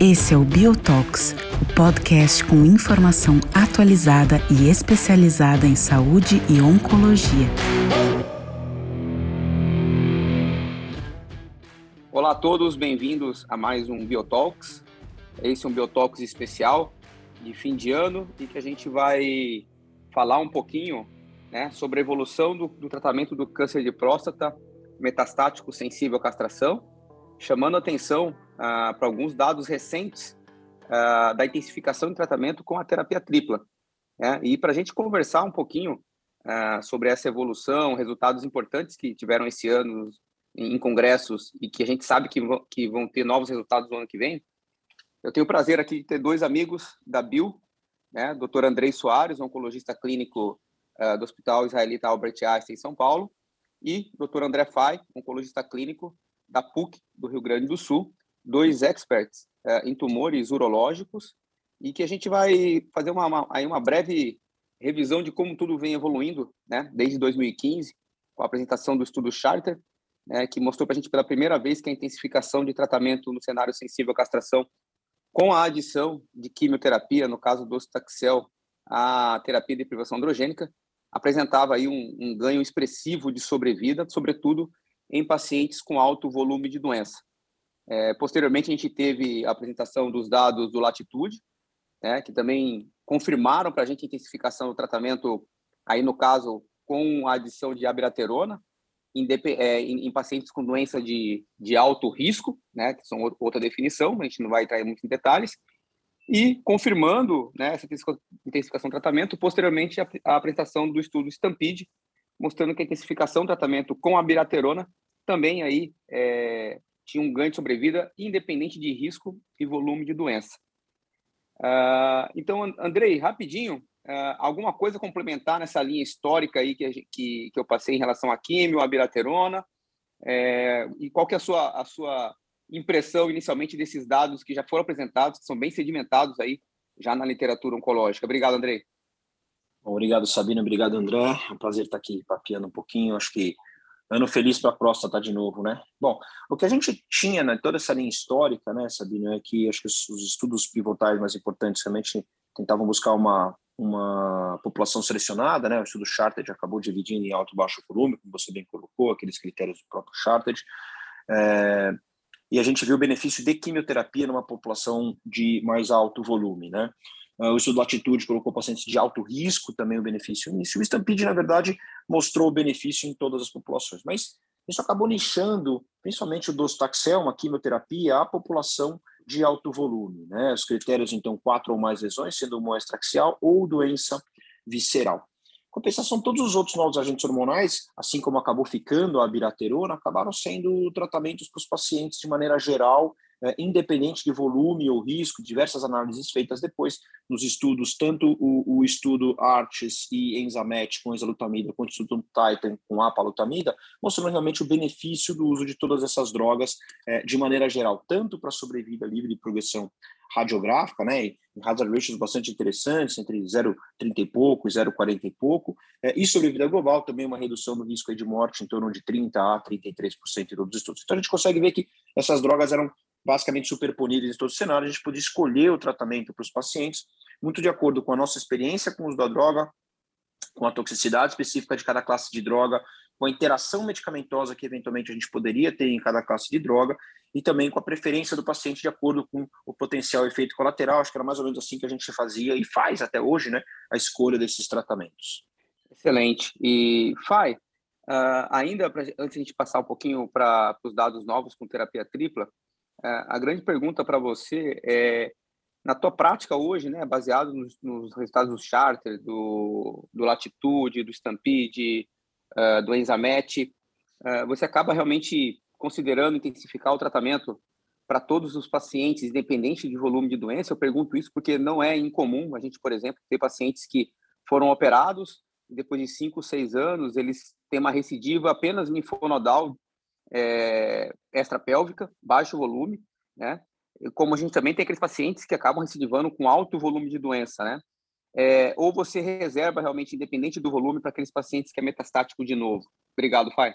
Esse é o Biotox, o podcast com informação atualizada e especializada em saúde e oncologia. Olá a todos, bem-vindos a mais um Biotalks. Esse é um Biotalks especial de fim de ano e que a gente vai falar um pouquinho né, sobre a evolução do, do tratamento do câncer de próstata metastático sensível à castração chamando atenção ah, para alguns dados recentes ah, da intensificação de tratamento com a terapia tripla. Né? E para a gente conversar um pouquinho ah, sobre essa evolução, resultados importantes que tiveram esse ano em, congressos e que a gente sabe que, vão, que vão ter novos resultados no ano que vem, eu tenho o prazer aqui de ter dois amigos da BIL, né? Dr. Andrei Soares, oncologista clínico do Hospital Israelita Albert Einstein em São Paulo, e Dr. André Fai, oncologista clínico da PUC do Rio Grande do Sul, dois experts é, em tumores urológicos, e que a gente vai fazer uma, uma, aí uma breve revisão de como tudo vem evoluindo, né, desde 2015, com a apresentação do estudo Charter, né, que mostrou para a gente pela primeira vez que a intensificação de tratamento no cenário sensível à castração, com a adição de quimioterapia, no caso do Ostaxel, a terapia de privação androgênica, apresentava aí um, um ganho expressivo de sobrevida, sobretudo em pacientes com alto volume de doença. É, posteriormente, a gente teve a apresentação dos dados do Latitude, né, que também confirmaram para a gente a intensificação do tratamento, aí no caso, com a adição de abiraterona, em, é, em, em, pacientes com doença de, de alto risco, né, que são outra definição, a gente não vai entrar muito em detalhes, e confirmando né, essa intensificação do tratamento, posteriormente a, apresentação do estudo Stampede, mostrando que a intensificação do tratamento com a biraterona também aí é, tinha um ganho de sobrevida independente de risco e volume de doença. Uh, então, Andrei, rapidinho, uh, alguma coisa complementar nessa linha histórica aí que, que, que eu passei em relação à químio, à biraterona, é, e qual que é a sua, a sua impressão inicialmente desses dados que já foram apresentados, que são bem sedimentados aí já na literatura oncológica? Obrigado, Andrei. Bom, obrigado, Sabina. Obrigado, André. É um prazer estar aqui papiando um pouquinho. Acho que ano feliz para a próstata de novo, né? Bom, o que a gente tinha, né, toda essa linha histórica, né, Sabina, é que acho que os, os estudos pivotais mais importantes realmente tentavam buscar uma, uma população selecionada, né? O estudo Charted acabou dividindo em alto e baixo volume, como você bem colocou, aqueles critérios do próprio Charted. É, e a gente viu o benefício de quimioterapia numa população de mais alto volume, né? Uh, o estudo Latitude colocou pacientes de alto risco também o benefício nisso. O Stampede, na verdade, mostrou o benefício em todas as populações. Mas isso acabou nichando, principalmente o docetaxel, uma quimioterapia, a população de alto volume. Né? Os critérios, então, quatro ou mais lesões, sendo uma extraxial ou doença visceral. Compensação, todos os outros novos agentes hormonais, assim como acabou ficando a biraterona, acabaram sendo tratamentos para os pacientes de maneira geral é, independente de volume ou risco, diversas análises feitas depois nos estudos, tanto o, o estudo ARCHES e Enzamet com exalutamida, quanto o estudo Titan com apalutamida, mostrando realmente o benefício do uso de todas essas drogas é, de maneira geral, tanto para sobrevida livre de progressão radiográfica, né, em hazard ratios bastante interessantes, entre 0,30 e pouco e 0,40 e pouco, é, e sobrevida global também uma redução do risco de morte em torno de 30% a 33% em todos os estudos. Então a gente consegue ver que essas drogas eram basicamente superponíveis em todo o cenário, a gente podia escolher o tratamento para os pacientes, muito de acordo com a nossa experiência com o uso da droga, com a toxicidade específica de cada classe de droga, com a interação medicamentosa que eventualmente a gente poderia ter em cada classe de droga e também com a preferência do paciente de acordo com o potencial efeito colateral. Acho que era mais ou menos assim que a gente fazia e faz até hoje, né, a escolha desses tratamentos. Excelente. E Fai, uh, ainda pra, antes de a gente passar um pouquinho para os dados novos com terapia tripla, é, a grande pergunta para você é, na tua prática hoje, né, baseado nos, nos resultados do Charter, do, do Latitude, do Stampede, uh, do uh, você acaba realmente considerando intensificar o tratamento para todos os pacientes, independente de volume de doença? Eu pergunto isso porque não é incomum a gente, por exemplo, ter pacientes que foram operados e depois de cinco, seis anos eles têm uma recidiva apenas linfonodal é, extrapélvica, baixo volume, né? Como a gente também tem aqueles pacientes que acabam recidivando com alto volume de doença, né? É, ou você reserva realmente, independente do volume, para aqueles pacientes que é metastático de novo? Obrigado, Fai.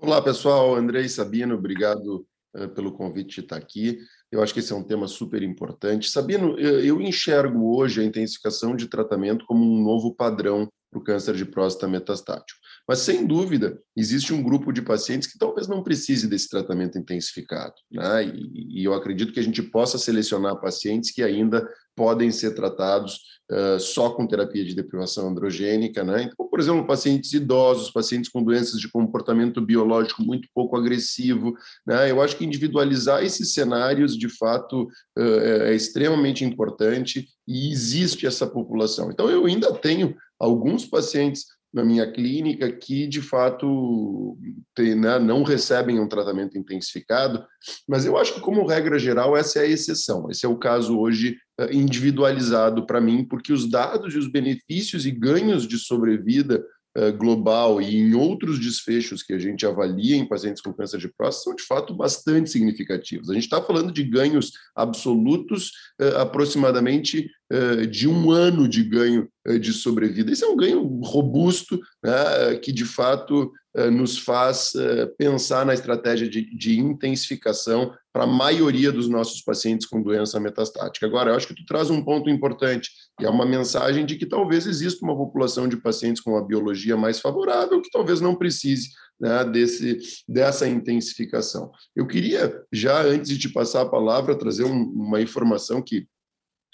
Olá, pessoal. Andrei Sabino, obrigado uh, pelo convite de estar aqui. Eu acho que esse é um tema super importante. Sabino, eu enxergo hoje a intensificação de tratamento como um novo padrão para o câncer de próstata metastático. Mas, sem dúvida, existe um grupo de pacientes que talvez não precise desse tratamento intensificado. Né? E, e eu acredito que a gente possa selecionar pacientes que ainda podem ser tratados uh, só com terapia de deprivação androgênica. Né? Então, por exemplo, pacientes idosos, pacientes com doenças de comportamento biológico muito pouco agressivo. Né? Eu acho que individualizar esses cenários, de fato, uh, é extremamente importante e existe essa população. Então, eu ainda tenho alguns pacientes na minha clínica que, de fato, tem, né, não recebem um tratamento intensificado, mas eu acho que, como regra geral, essa é a exceção. Esse é o caso hoje eh, individualizado para mim, porque os dados e os benefícios e ganhos de sobrevida global e em outros desfechos que a gente avalia em pacientes com câncer de próstata são de fato bastante significativos. A gente está falando de ganhos absolutos, eh, aproximadamente eh, de um ano de ganho de sobrevida. Esse é um ganho robusto, né, que de fato nos faz pensar na estratégia de, de intensificação para a maioria dos nossos pacientes com doença metastática. Agora, eu acho que tu traz um ponto importante, e é uma mensagem de que talvez exista uma população de pacientes com uma biologia mais favorável que talvez não precise né, desse, dessa intensificação. Eu queria, já antes de te passar a palavra, trazer um, uma informação que,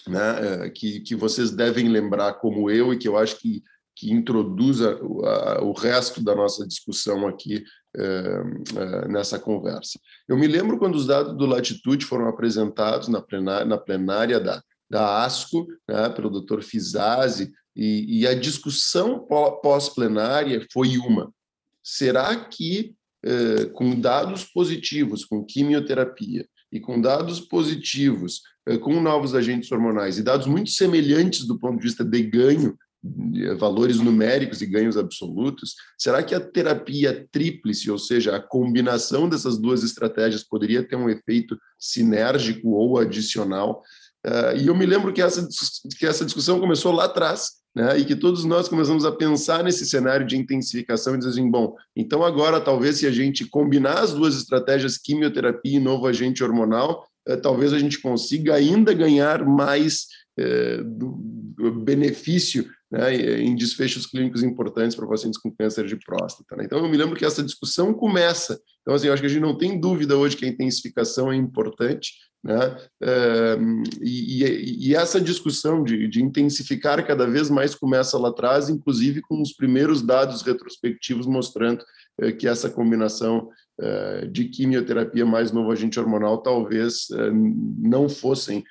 né, é, que, que vocês devem lembrar como eu e que eu acho que que introduza o resto da nossa discussão aqui eh, eh, nessa conversa. Eu me lembro quando os dados do Latitude foram apresentados na plenária, na plenária da, da ASCO, né, pelo Dr. Fizazzi, e, e a discussão pós-plenária foi uma. Será que, eh, com dados positivos, com quimioterapia, e com dados positivos, com novos agentes hormonais, e dados muito semelhantes do ponto de vista de ganho valores numéricos e ganhos absolutos, será que a terapia tríplice, ou seja, a combinação dessas duas estratégias, poderia ter um efeito sinérgico ou adicional? Uh, e eu me lembro que essa, que essa discussão começou lá atrás, né, e que todos nós começamos a pensar nesse cenário de intensificação e dizer assim, bom, então agora talvez se a gente combinar as duas estratégias, quimioterapia e novo agente hormonal, uh, talvez a gente consiga ainda ganhar mais uh, do, do benefício né, em desfechos clínicos importantes para pacientes com câncer de próstata. Né? Então, eu me lembro que essa discussão começa. Então, assim, eu acho que a gente não tem dúvida hoje que a intensificação é importante, né? É, e, e, e, essa discussão de, de, intensificar cada vez mais começa lá atrás, inclusive com os primeiros dados retrospectivos mostrando é, que essa combinação é, de quimioterapia mais novo agente hormonal talvez não fossem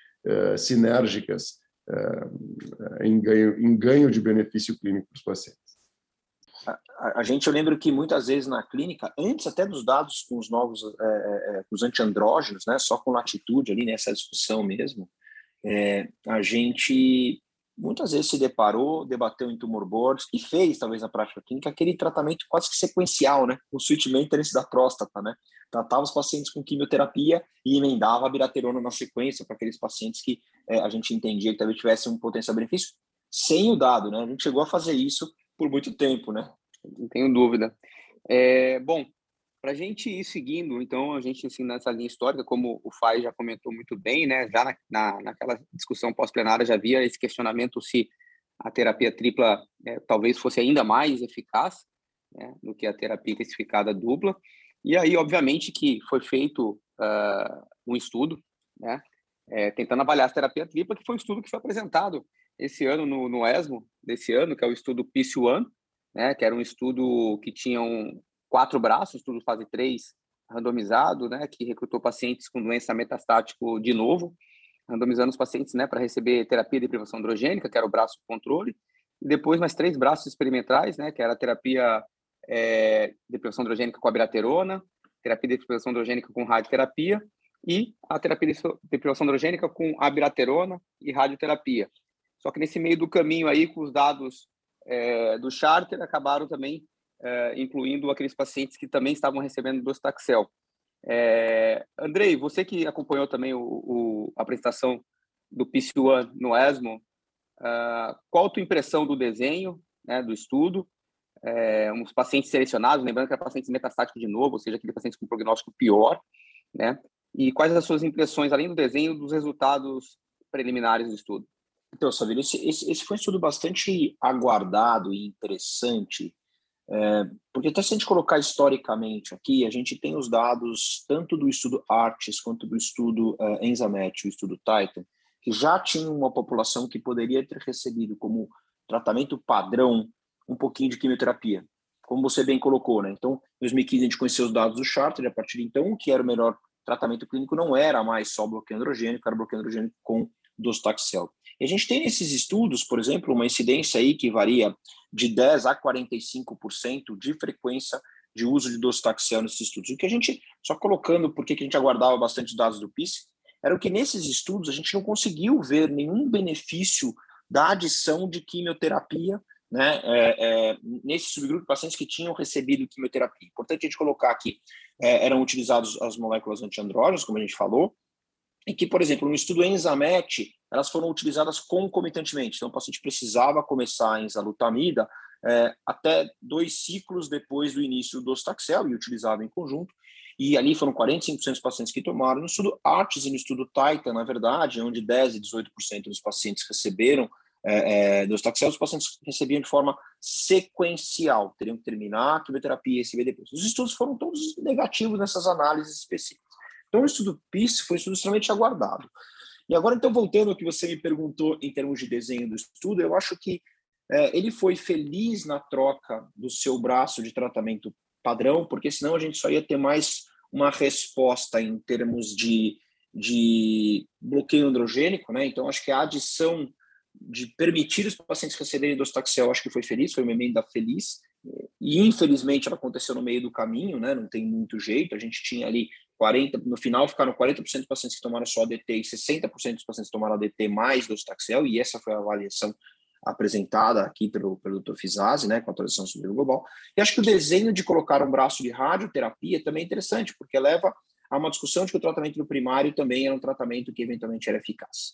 sinérgicas em, ganho, em ganho de benefício clínico para os pacientes. A, a, gente, eu lembro que muitas vezes na clínica, antes até dos dados com os novos, é, é, é os antiandrógenos, né, só com latitude ali nessa discussão mesmo, é, a gente muitas vezes se deparou, debateu em tumor boards e fez, talvez na prática clínica, aquele tratamento quase que sequencial, né? O switch maintenance da próstata, né? Tratava os pacientes com quimioterapia e emendava a biraterona na sequência para aqueles pacientes que é, a gente entendia que talvez tivessem um potencial benefício, sem o dado, né? A gente chegou a fazer isso por muito tempo, né? Não tenho dúvida. É, bom, para a gente ir seguindo, então, a gente, assim, nessa linha histórica, como o Fai já comentou muito bem, né, já na, na naquela discussão pós-plenária já havia esse questionamento se a terapia tripla é, talvez fosse ainda mais eficaz né, do que a terapia intensificada dupla. E aí, obviamente, que foi feito uh, um estudo, né, é, tentando avaliar a terapia tripla, que foi um estudo que foi apresentado esse ano no, no ESMO, desse ano, que é o estudo PIS-1, né, que era um estudo que tinha um, quatro braços, estudo fase 3, randomizado, né, que recrutou pacientes com doença metastático de novo, randomizando os pacientes, né, para receber terapia de privação androgênica, que era o braço controle, e depois mais três braços experimentais, né, que era a terapia é, de privação androgênica com abiraterona, terapia de privação androgênica com radioterapia e a terapia de deprivação androgênica com abiraterona e radioterapia. Só que nesse meio do caminho aí, com os dados é, do charter, acabaram também é, incluindo aqueles pacientes que também estavam recebendo docetaxel. É, Andrei, você que acompanhou também o, o, a apresentação do PCUAN no ESMO, Uh, qual a tua impressão do desenho, né, do estudo? É, uns pacientes selecionados, lembrando que é pacientes metastáticos de novo, ou seja, aqueles pacientes com prognóstico pior, né? E quais as suas impressões, além do desenho, dos resultados preliminares do estudo? Então, Sabino, esse, esse, esse, foi um estudo bastante aguardado e interessante, é, porque até se a gente colocar historicamente aqui, a gente tem os dados tanto do estudo ARTES quanto do estudo uh, ENZAMET, o estudo Titan, que já tinham uma população que poderia ter recebido como tratamento padrão um pouquinho de quimioterapia, como você bem colocou, né? Então, em 2015 a gente conheceu os dados do Charter, e a partir de então, o que era o melhor tratamento clínico não era mais só bloqueio androgênico, era bloqueio androgênico com docetaxel. E a gente tem nesses estudos, por exemplo, uma incidência aí que varia de 10 a 45% de frequência de uso de docetaxel nesses estudos. O que a gente, só colocando porque que a gente aguardava bastante dados do PIS, era o que nesses estudos a gente não conseguiu ver nenhum benefício da adição de quimioterapia né, é, é, nesse subgrupo de pacientes que tinham recebido quimioterapia. Importante a gente colocar aqui, é, eram utilizados as moléculas antiandrógenas, como a gente falou, e que, por exemplo, no estudo Enzamet, elas foram utilizadas concomitantemente. Então, o paciente precisava começar a enzalutamida é, até dois ciclos depois do início do dostaxel e utilizado em conjunto. E ali foram 45% dos pacientes que tomaram. No estudo ARTS e no estudo Titan, na verdade, onde 10% e 18% dos pacientes receberam é, é, dos taxelos, os pacientes recebiam de forma sequencial, teriam que terminar a quimioterapia e receber depois. Os estudos foram todos negativos nessas análises específicas. Então, o estudo PIS foi um estudo extremamente aguardado. E agora, então, voltando ao que você me perguntou em termos de desenho do estudo, eu acho que é, ele foi feliz na troca do seu braço de tratamento padrão, porque senão a gente só ia ter mais uma resposta em termos de, de bloqueio androgênico, né? Então, acho que a adição de permitir os pacientes receberem dostaxel, acho que foi feliz, foi uma emenda feliz, e infelizmente ela aconteceu no meio do caminho, né? Não tem muito jeito. A gente tinha ali 40, no final ficaram 40% dos pacientes que tomaram só ADT e 60% dos pacientes que tomaram ADT mais dostaxel, e essa foi a avaliação apresentada aqui pelo, pelo Dr. Fizazzi, né, com a atualização sobre o global. E acho que o desenho de colocar um braço de radioterapia também é interessante, porque leva a uma discussão de que o tratamento do primário também era um tratamento que eventualmente era eficaz.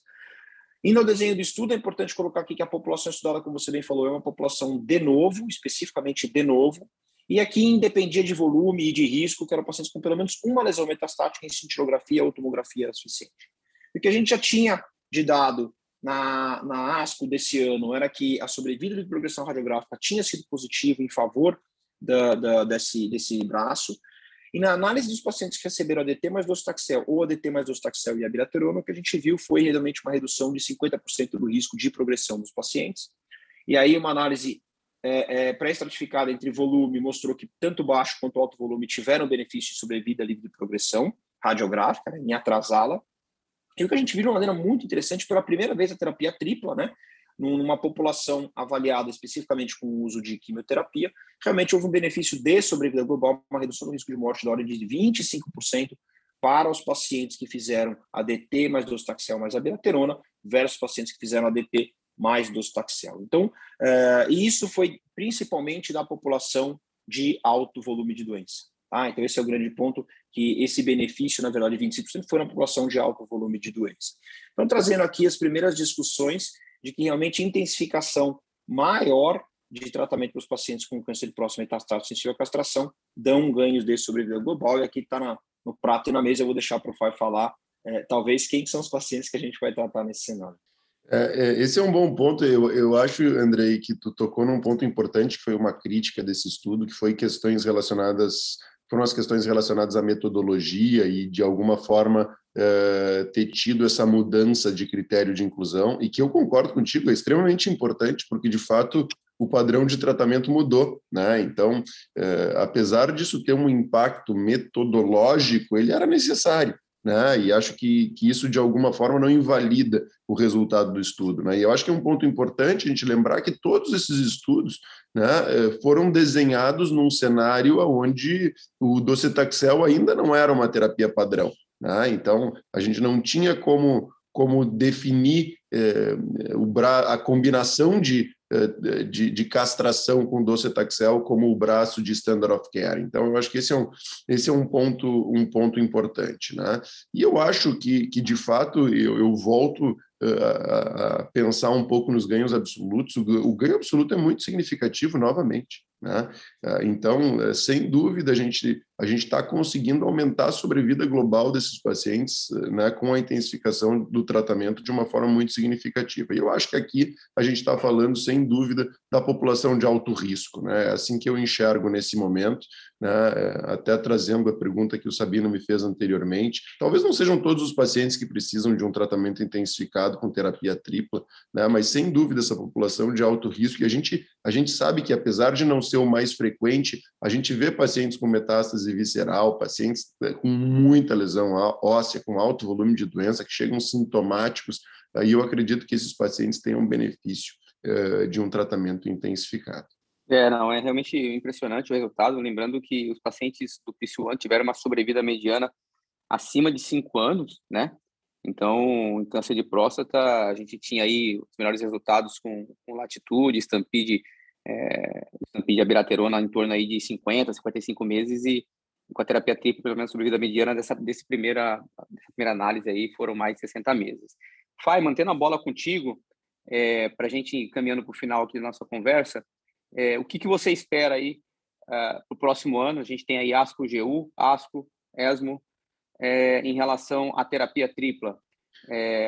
E no desenho do estudo é importante colocar aqui que a população estudada, como você bem falou, é uma população de novo, especificamente de novo, e aqui independia de volume e de risco, que eram pacientes com pelo menos uma lesão metastática em cintilografia ou tomografia era suficiente. O que a gente já tinha de dado na, na ASCO desse ano era que a sobrevida de progressão radiográfica tinha sido positiva em favor da, da, desse, desse braço, e na análise dos pacientes que receberam ADT mais docetaxel ou ADT mais docetaxel e abiraterona, o que a gente viu foi realmente uma redução de 50% do risco de progressão dos pacientes. E aí uma análise é, é, pré-estratificada entre volume mostrou que tanto baixo quanto alto volume tiveram benefício de sobrevida livre de progressão radiográfica, né, em atrasá-la. E o que a gente viu de uma maneira muito interessante, pela primeira vez a terapia tripla, né, numa população avaliada especificamente com o uso de quimioterapia, realmente houve um benefício de sobrevida global, uma redução do risco de morte da ordem de 25% para os pacientes que fizeram ADT mais docetaxel mais abiraterona versus pacientes que fizeram ADT mais docetaxel. Então, é, e isso foi principalmente da população de alto volume de doença. Ah, então esse é o grande ponto, que esse benefício, na verdade, 25% foi na população de alto volume de doença. Então, trazendo aqui as primeiras discussões de que realmente intensificação maior de tratamento para os pacientes com câncer de próstata metastático sensível à castração dão ganhos de sobrevida global. E aqui está no prato e na mesa, eu vou deixar para o Fábio falar, é, talvez, quem são os pacientes que a gente vai tratar nesse cenário. É, é, esse é um bom ponto. Eu, eu acho, Andrei, que tu tocou num ponto importante, que foi uma crítica desse estudo, que foi questões relacionadas, foram as questões relacionadas à metodologia e, de alguma forma, é, ter tido essa mudança de critério de inclusão, e que eu concordo contigo, é extremamente importante, porque, de fato, o padrão de tratamento mudou, né? Então, é, apesar disso ter um impacto metodológico, ele era necessário né? E acho que, que isso, de alguma forma, não invalida o resultado do estudo, né? E eu acho que é um ponto importante a gente lembrar que todos esses estudos né, eh, foram desenhados num cenário onde o docetaxel ainda não era uma terapia padrão, né? Então, a gente não tinha como como definir eh, o a combinação de eh, de, de, castração com docetaxel como o braço de standard of care. Então, eu acho que esse é um, esse é um, ponto, um ponto importante. Né? E eu acho que, que de fato, eu, eu volto a, a pensar um pouco nos ganhos absolutos. O ganho absoluto é muito significativo, novamente. Né? Ah, então, eh, sem dúvida, a gente a gente está conseguindo aumentar a sobrevida global desses pacientes né, com a intensificação do tratamento de uma forma muito significativa. E eu acho que aqui a gente está falando, sem dúvida, da população de alto risco. Né? É assim que eu enxergo nesse momento, né? Eh, até trazendo a pergunta que o Sabino me fez anteriormente. Talvez não sejam todos os pacientes que precisam de um tratamento intensificado com terapia tripla, né? mas sem dúvida essa população de alto risco, e a gente, a gente sabe que apesar de não ser o mais frequente, a gente vê pacientes com metástase visceral, pacientes né, com muita lesão óssea, com alto volume de doença, que chegam sintomáticos, e eu acredito que esses pacientes tenham benefício uh, de um tratamento intensificado. É, não, é realmente impressionante o resultado, lembrando que os pacientes do PIS-1 tiveram uma sobrevida mediana acima de 5 anos, né? Então, em câncer de próstata, a gente tinha aí os melhores resultados com, com latitude, estampide é, de abiraterona em torno aí de 50, 55 meses e com a terapia tripla, pelo menos sobrevida mediana dessa, desse primeira, dessa primeira análise aí foram mais de 60 meses. Fai, mantendo a bola contigo, é, para a gente ir caminhando para o final aqui da nossa conversa, é, o que, que você espera aí uh, é, para o próximo ano? A gente tem aí ASCO-GU, ASCO, ESMO, é, em relação à terapia tripla.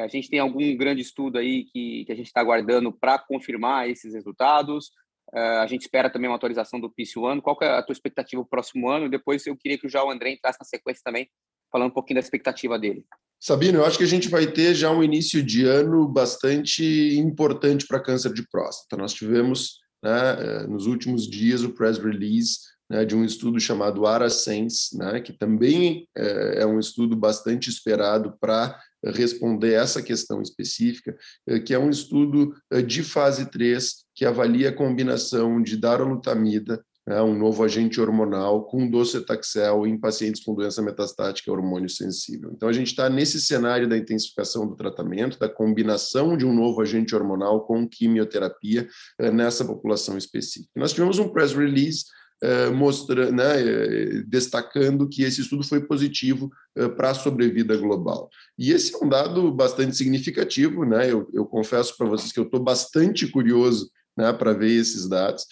A gente tem algum grande estudo aí que, que a gente está aguardando para confirmar esses resultados? Uh, a gente espera também uma atualização do PIS ano. Qual é a tua expectativa para o próximo ano? Depois eu queria que já o André entrasse na sequência também, falando um pouquinho da expectativa dele. Sabino, eu acho que a gente vai ter já um início de ano bastante importante para câncer de próstata. Nós tivemos, né, eh, nos últimos dias, o press release né, de um estudo chamado ARASENS, né, que também é, é um estudo bastante esperado para responder essa questão específica, eh, que é um estudo de fase 3 que avalia a combinação de darolutamida, né, um novo agente hormonal, com docetaxel em pacientes com doença metastática hormônio sensível. Então, a gente está nesse cenário da intensificação do tratamento, da combinação de um novo agente hormonal com quimioterapia eh, nessa população específica. Nós tivemos um press release eh, mostrando, né, eh, destacando que esse estudo foi positivo para a sobrevida global. E esse é um dado bastante significativo, né? Eu, eu confesso para vocês que eu estou bastante curioso né, para ver esses dados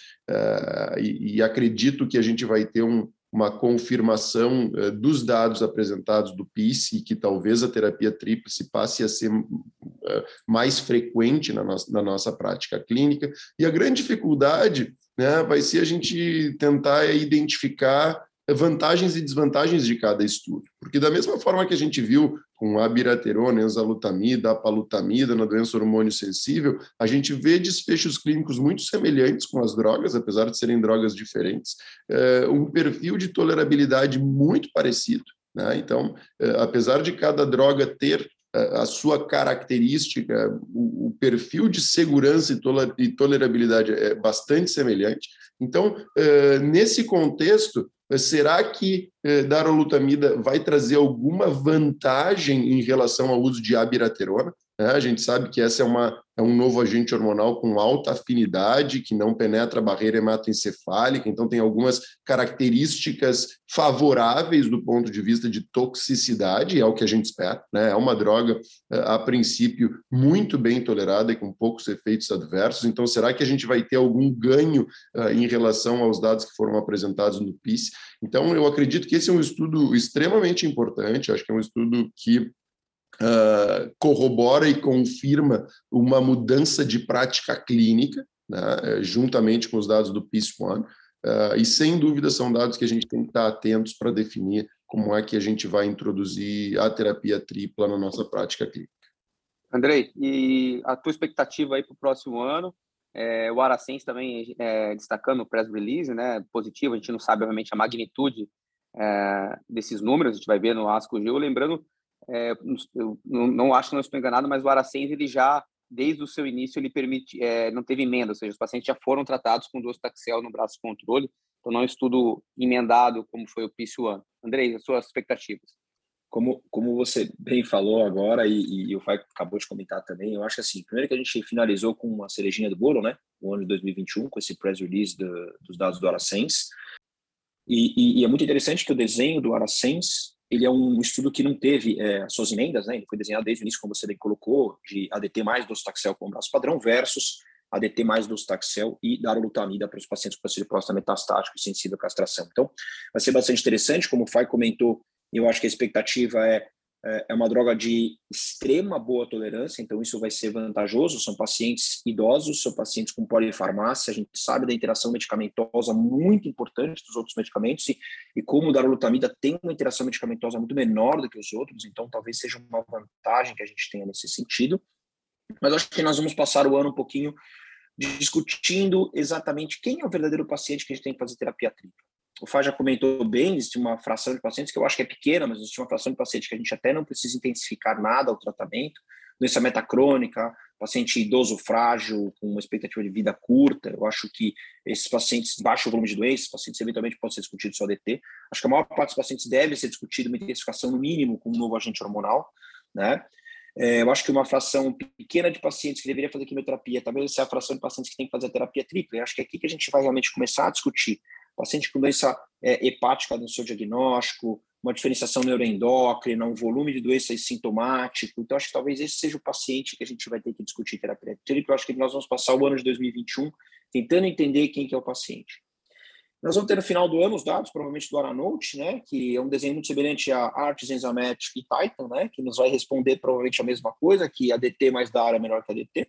e, e, acredito que a gente vai ter um, uma confirmação dos dados apresentados do PIS e que talvez a terapia tríplice passe a ser mais frequente na nossa, na nossa prática clínica. E a grande dificuldade né, vai ser a gente tentar identificar vantagens e desvantagens de cada estudo. Porque da mesma forma que a gente viu com a abiraterona, enzalutamida, apalutamida na doença hormônio sensível, a gente vê desfechos clínicos muito semelhantes com as drogas, apesar de serem drogas diferentes, é, um perfil de tolerabilidade muito parecido. Né? Então, é, apesar de cada droga ter a sua característica, o, perfil de segurança e tolerabilidade é bastante semelhante. Então, eh, nesse contexto, será que eh, darolutamida vai trazer alguma vantagem em relação ao uso de abiraterona? Né? A gente sabe que essa é, uma, é um novo agente hormonal com alta afinidade, que não penetra a barreira hematoencefálica, então tem algumas características favoráveis do ponto de vista de toxicidade, é o que a gente espera. Né? É uma droga, eh, a princípio, muito bem tolerada e com poucos efeitos adversos. Então, será que a gente vai ter algum ganho uh, em relação aos dados que foram apresentados no PIS? Então, eu acredito que esse é um estudo extremamente importante, acho que é um estudo que uh, corrobora e confirma uma mudança de prática clínica, né, juntamente com os dados do PIS-1, uh, ah, e sem dúvida são dados que a gente tem que estar atentos para definir como é que a gente vai introduzir a terapia tripla na nossa prática clínica. Andrei, e a tua expectativa aí para o próximo ano? É, o Aracens também é, destacando o press release, né, positivo, a gente não sabe obviamente a magnitude é, desses números, a gente vai ver no ASCO lembrando é, não, não, acho que não estou enganado, mas o Aracens, ele já, desde o seu início, ele permite, é, não teve emenda, ou seja, os pacientes já foram tratados com docetaxel no braço controle, então não é um estudo emendado como foi o PIS-1. Andrei, as suas expectativas? Como, como você bem falou agora, e, e o Fai acabou de comentar também, eu acho que assim, primeiro que a gente finalizou com uma cerejinha do bolo, né, o ano de 2021, com esse press release do, dos dados do Aracens, e, e, e, é muito interessante que o desenho do Aracens ele é um estudo que não teve é, suas emendas, né? Ele foi desenhado desde o início, como você bem colocou, de ADT mais docetaxel como braço padrão versus ADT mais docetaxel e darolutamida para os pacientes com câncer de próstata metastático e sensível à castração. Então, vai ser bastante interessante, como o Fai comentou, eu acho que a expectativa é é, é uma droga de extrema boa tolerância, então isso vai ser vantajoso. São pacientes idosos, são pacientes com polifarmácia. A gente sabe da interação medicamentosa muito importante dos outros medicamentos e, e como o darolutamida tem uma interação medicamentosa muito menor do que os outros, então talvez seja uma vantagem que a gente tenha nesse sentido. Mas acho que nós vamos passar o ano um pouquinho discutindo exatamente quem é o verdadeiro paciente que a gente tem que fazer terapia tripla o Fá já comentou bem, existe uma fração de pacientes que eu acho que é pequena, mas existe uma fração de pacientes que a gente até não precisa intensificar nada ao tratamento. Doença metacrônica, paciente idoso frágil, com uma expectativa de vida curta. Eu acho que esses pacientes, baixo volume de doenças, pacientes eventualmente podem ser discutidos só DT. Acho que a maior parte dos pacientes deve ser discutido uma intensificação no mínimo com um novo agente hormonal, né? É, eu acho que uma fração pequena de pacientes que deveria fazer quimioterapia, talvez seja a fração de pacientes que tem que fazer a terapia tripla. Eu acho que é aqui que a gente vai realmente começar a discutir paciente com doença é, hepática no seu diagnóstico, uma diferenciação neuroendócrina, um volume de doença sintomático. Então, acho que talvez esse seja o paciente que a gente vai ter que discutir terapia tripla. Eu acho que nós vamos passar o ano de 2021 tentando entender quem que é o paciente. Nós vamos ter no final do ano os dados, provavelmente do Aranote, né, que é um desenho muito semelhante a Arts, Enzymatic e Python, né, que nos vai responder provavelmente a mesma coisa, que a DT mais da área é melhor que a DT.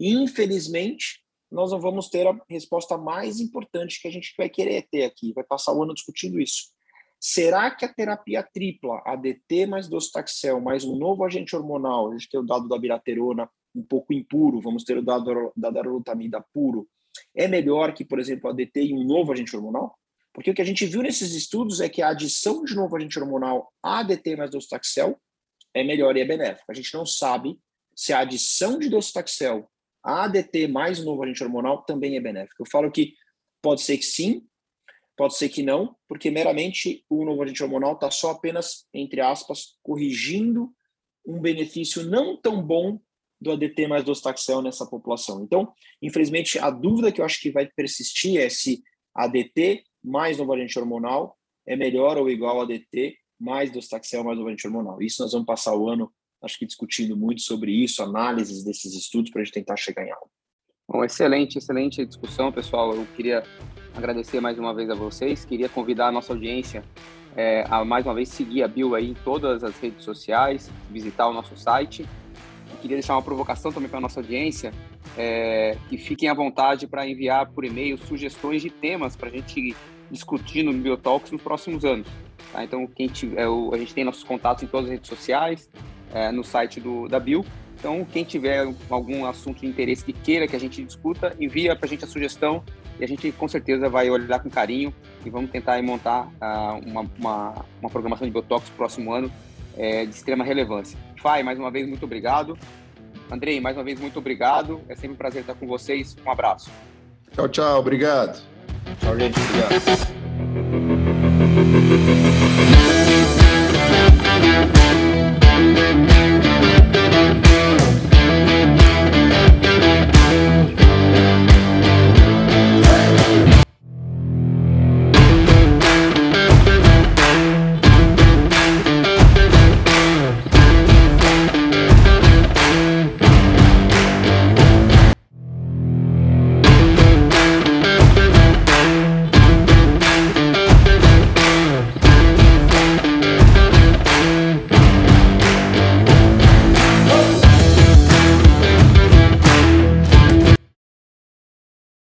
E, infelizmente, nós não vamos ter a resposta mais importante que a gente vai querer ter aqui, vai passar o ano discutindo isso. Será que a terapia tripla, ADT mais docetaxel, mais um novo agente hormonal, a gente tem o dado da biraterona um pouco impuro, vamos ter o dado da darolutamida puro, é melhor que, por exemplo, a ADT e um novo agente hormonal? Porque o que a gente viu nesses estudos é que a adição de novo agente hormonal ADT mais docetaxel é melhor e é benéfica. A gente não sabe se a adição de docetaxel a ADT mais o novo agente hormonal também é benéfico. Eu falo que pode ser que sim, pode ser que não, porque meramente o novo agente hormonal está só apenas, entre aspas, corrigindo um benefício não tão bom do ADT mais do Ostaxel nessa população. Então, infelizmente, a dúvida que eu acho que vai persistir é se ADT mais novo agente hormonal é melhor ou igual a ADT mais do Ostaxel mais novo agente hormonal. Isso nós vamos passar o ano acho que discutindo muito sobre isso, análises desses estudos para a gente tentar chegar em algo. Bom, excelente, excelente discussão, pessoal. Eu queria agradecer mais uma vez a vocês, queria convidar a nossa audiência é, a mais uma vez seguir a Bill aí em todas as redes sociais, visitar o nosso site. Eu queria deixar uma provocação também para a nossa audiência, é, que fiquem à vontade para enviar por e-mail sugestões de temas para a gente discutir no Biotalks nos próximos anos. Tá? Então, quem tiver, a gente tem nossos contatos em todas as redes sociais, é, no site do, da Bill. Então, quem tiver algum assunto de interesse que queira que a gente discuta, envia para a gente a sugestão e a gente com certeza vai olhar com carinho e vamos tentar montar uh, uma, uma, uma, programação de Biotox próximo ano é, de extrema relevância. Fai, mais uma vez, muito obrigado. Andrei, mais uma vez, muito obrigado. É sempre um prazer estar com vocês. Um abraço. Tchau, tchau. Obrigado. Tchau, gente. Obrigado.